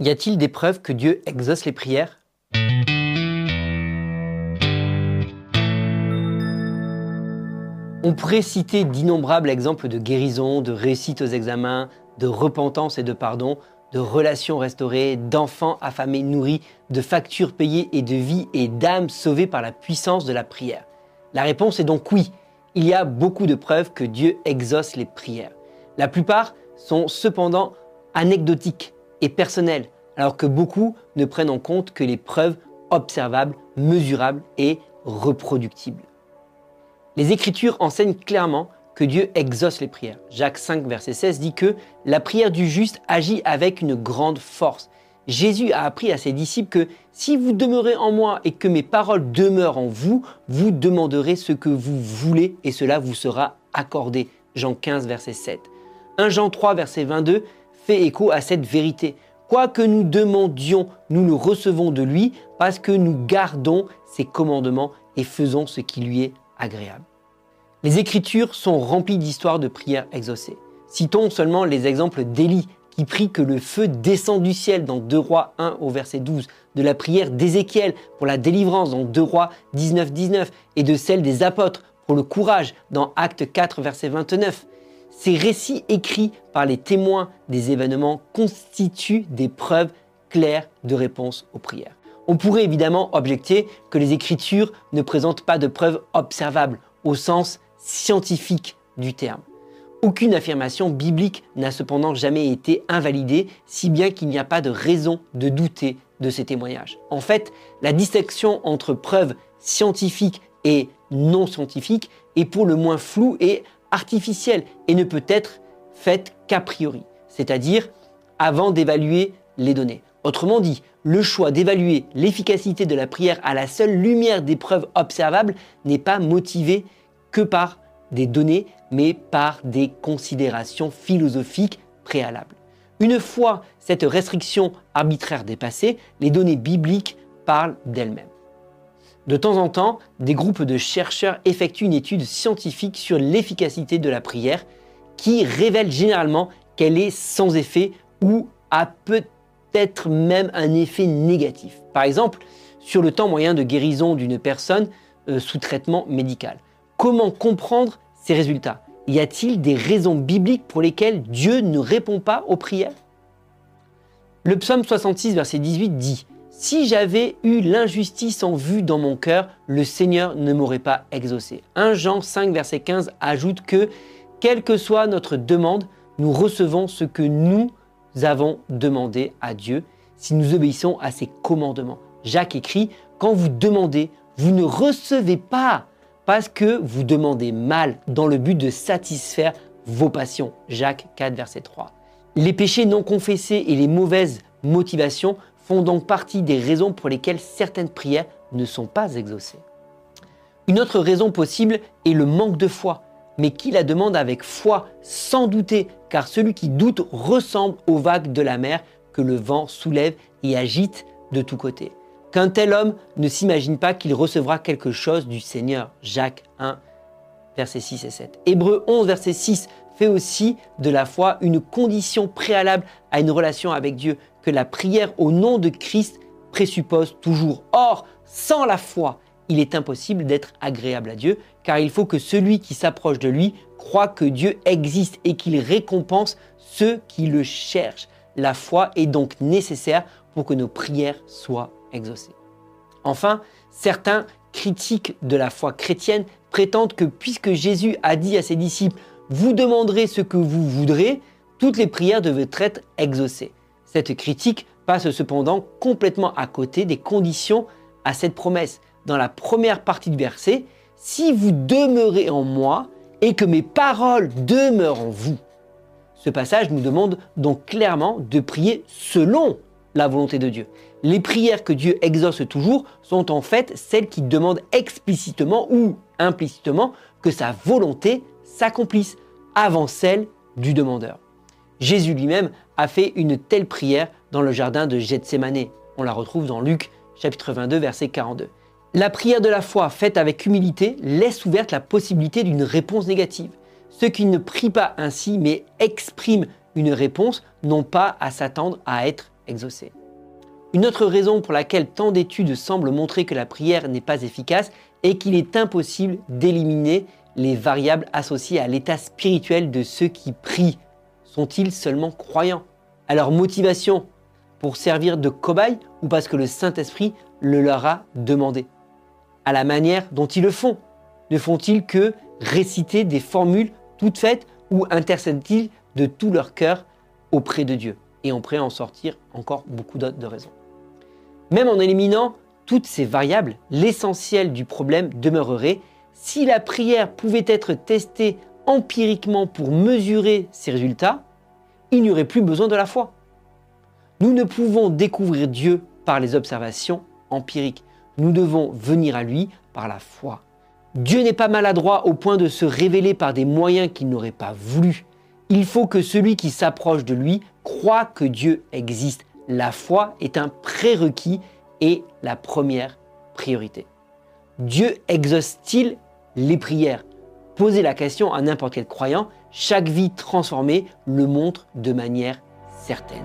Y a-t-il des preuves que Dieu exauce les prières? On pourrait citer d'innombrables exemples de guérison, de réussite aux examens, de repentance et de pardon, de relations restaurées, d'enfants affamés nourris, de factures payées et de vie et d'âmes sauvées par la puissance de la prière. La réponse est donc oui. Il y a beaucoup de preuves que Dieu exauce les prières. La plupart sont cependant anecdotiques et personnelles, alors que beaucoup ne prennent en compte que les preuves observables, mesurables et reproductibles. Les Écritures enseignent clairement que Dieu exauce les prières. Jacques 5, verset 16 dit que la prière du juste agit avec une grande force. Jésus a appris à ses disciples que si vous demeurez en moi et que mes paroles demeurent en vous, vous demanderez ce que vous voulez et cela vous sera accordé. Jean 15, verset 7. 1 Jean 3, verset 22 fait écho à cette vérité. Quoi que nous demandions, nous le recevons de lui parce que nous gardons ses commandements et faisons ce qui lui est agréable. Les Écritures sont remplies d'histoires de prières exaucées. Citons seulement les exemples d'Élie qui prie que le feu descend du ciel dans 2 Rois 1 au verset 12, de la prière d'Ézéchiel pour la délivrance dans 2 Rois 19 19 et de celle des apôtres pour le courage dans Acte 4 verset 29. Ces récits écrits par les témoins des événements constituent des preuves claires de réponse aux prières. On pourrait évidemment objecter que les Écritures ne présentent pas de preuves observables au sens scientifique du terme. Aucune affirmation biblique n'a cependant jamais été invalidée, si bien qu'il n'y a pas de raison de douter de ces témoignages. En fait, la distinction entre preuves scientifiques et non scientifiques est pour le moins floue et artificielle et ne peut être faite qu'a priori, c'est-à-dire avant d'évaluer les données. Autrement dit, le choix d'évaluer l'efficacité de la prière à la seule lumière des preuves observables n'est pas motivé que par des données, mais par des considérations philosophiques préalables. Une fois cette restriction arbitraire dépassée, les données bibliques parlent d'elles-mêmes. De temps en temps, des groupes de chercheurs effectuent une étude scientifique sur l'efficacité de la prière qui révèle généralement qu'elle est sans effet ou a peut-être même un effet négatif. Par exemple, sur le temps moyen de guérison d'une personne euh, sous traitement médical. Comment comprendre ces résultats? Y a-t-il des raisons bibliques pour lesquelles Dieu ne répond pas aux prières? Le psaume 66, verset 18 dit Si j'avais eu l'injustice en vue dans mon cœur, le Seigneur ne m'aurait pas exaucé. 1 Jean 5, verset 15 ajoute que, quelle que soit notre demande, nous recevons ce que nous avons demandé à Dieu si nous obéissons à ses commandements. Jacques écrit Quand vous demandez, vous ne recevez pas parce que vous demandez mal dans le but de satisfaire vos passions. Jacques 4, verset 3. Les péchés non confessés et les mauvaises motivations font donc partie des raisons pour lesquelles certaines prières ne sont pas exaucées. Une autre raison possible est le manque de foi, mais qui la demande avec foi, sans douter, car celui qui doute ressemble aux vagues de la mer que le vent soulève et agite de tous côtés qu'un tel homme ne s'imagine pas qu'il recevra quelque chose du Seigneur. Jacques 1, versets 6 et 7. Hébreu 11, verset 6 fait aussi de la foi une condition préalable à une relation avec Dieu, que la prière au nom de Christ présuppose toujours. Or, sans la foi, il est impossible d'être agréable à Dieu, car il faut que celui qui s'approche de lui croit que Dieu existe et qu'il récompense ceux qui le cherchent. La foi est donc nécessaire pour que nos prières soient exaucé. Enfin, certains critiques de la foi chrétienne prétendent que puisque Jésus a dit à ses disciples Vous demanderez ce que vous voudrez, toutes les prières devaient être exaucées. Cette critique passe cependant complètement à côté des conditions à cette promesse. Dans la première partie du verset, si vous demeurez en moi et que mes paroles demeurent en vous. Ce passage nous demande donc clairement de prier selon la volonté de Dieu. Les prières que Dieu exauce toujours sont en fait celles qui demandent explicitement ou implicitement que sa volonté s'accomplisse avant celle du demandeur. Jésus lui-même a fait une telle prière dans le jardin de Gethsemane. On la retrouve dans Luc chapitre 22 verset 42. La prière de la foi faite avec humilité laisse ouverte la possibilité d'une réponse négative. Ceux qui ne prient pas ainsi mais expriment une réponse n'ont pas à s'attendre à être exaucé. Une autre raison pour laquelle tant d'études semblent montrer que la prière n'est pas efficace est qu'il est impossible d'éliminer les variables associées à l'état spirituel de ceux qui prient. Sont-ils seulement croyants? À leur motivation pour servir de cobaye ou parce que le Saint-Esprit le leur a demandé? À la manière dont ils le font. Ne font-ils que réciter des formules toutes faites ou intercèdent-ils de tout leur cœur auprès de Dieu? Et on pourrait en sortir encore beaucoup d'autres raisons. Même en éliminant toutes ces variables, l'essentiel du problème demeurerait si la prière pouvait être testée empiriquement pour mesurer ses résultats, il n'y aurait plus besoin de la foi. Nous ne pouvons découvrir Dieu par les observations empiriques. Nous devons venir à lui par la foi. Dieu n'est pas maladroit au point de se révéler par des moyens qu'il n'aurait pas voulu. Il faut que celui qui s'approche de lui croit que Dieu existe. La foi est un prérequis et la première priorité. Dieu exauce-t-il les prières Posez la question à n'importe quel croyant, chaque vie transformée le montre de manière certaine.